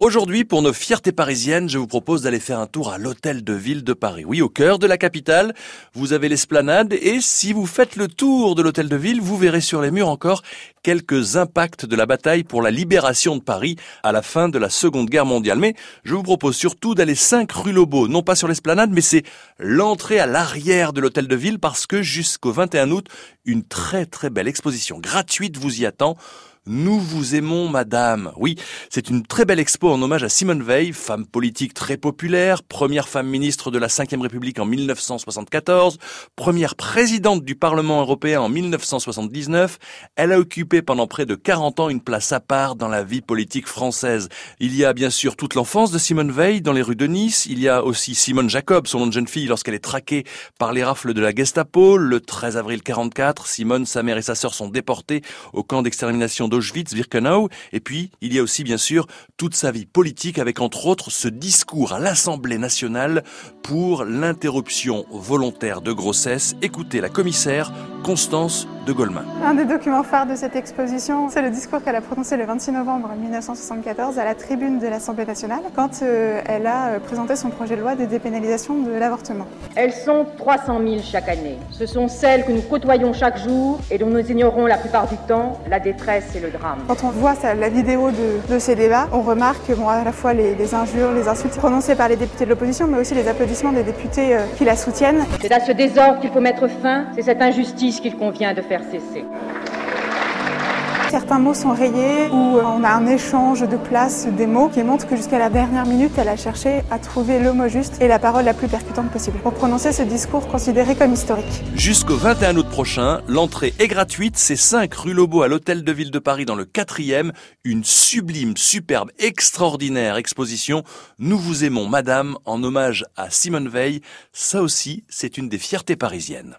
Aujourd'hui, pour nos fiertés parisiennes, je vous propose d'aller faire un tour à l'hôtel de ville de Paris. Oui, au cœur de la capitale, vous avez l'esplanade et si vous faites le tour de l'hôtel de ville, vous verrez sur les murs encore quelques impacts de la bataille pour la libération de Paris à la fin de la Seconde Guerre mondiale. Mais je vous propose surtout d'aller 5 rue Lobo, non pas sur l'esplanade, mais c'est l'entrée à l'arrière de l'hôtel de ville parce que jusqu'au 21 août, une très très belle exposition gratuite vous y attend nous vous aimons, madame. Oui, c'est une très belle expo en hommage à Simone Veil, femme politique très populaire, première femme ministre de la Ve République en 1974, première présidente du Parlement européen en 1979. Elle a occupé pendant près de 40 ans une place à part dans la vie politique française. Il y a bien sûr toute l'enfance de Simone Veil dans les rues de Nice. Il y a aussi Simone Jacob, son nom de jeune fille, lorsqu'elle est traquée par les rafles de la Gestapo. Le 13 avril 44, Simone, sa mère et sa sœur sont déportées au camp d'extermination de Auschwitz-Birkenau. Et puis, il y a aussi, bien sûr, toute sa vie politique avec, entre autres, ce discours à l'Assemblée nationale pour l'interruption volontaire de grossesse. Écoutez la commissaire Constance de Goldman. Un des documents phares de cette exposition, c'est le discours qu'elle a prononcé le 26 novembre 1974 à la tribune de l'Assemblée nationale quand euh, elle a euh, présenté son projet de loi de dépénalisation de l'avortement. Elles sont 300 000 chaque année. Ce sont celles que nous côtoyons chaque jour et dont nous ignorons la plupart du temps la détresse et le drame. Quand on voit la vidéo de, ces débats, on remarque bon, à la fois les, injures, les insultes prononcées par les députés de l'opposition, mais aussi les applaudissements des députés euh, qui la soutiennent. C'est à ce désordre qu'il faut mettre fin, c'est cette injustice qu'il convient de faire cesser. Certains mots sont rayés ou on a un échange de place des mots qui montre que jusqu'à la dernière minute, elle a cherché à trouver le mot juste et la parole la plus percutante possible pour prononcer ce discours considéré comme historique. Jusqu'au 21 août prochain, l'entrée est gratuite. C'est 5 rue Lobo à l'Hôtel de Ville de Paris dans le 4e. Une sublime, superbe, extraordinaire exposition. Nous vous aimons, madame, en hommage à Simone Veil. Ça aussi, c'est une des fiertés parisiennes.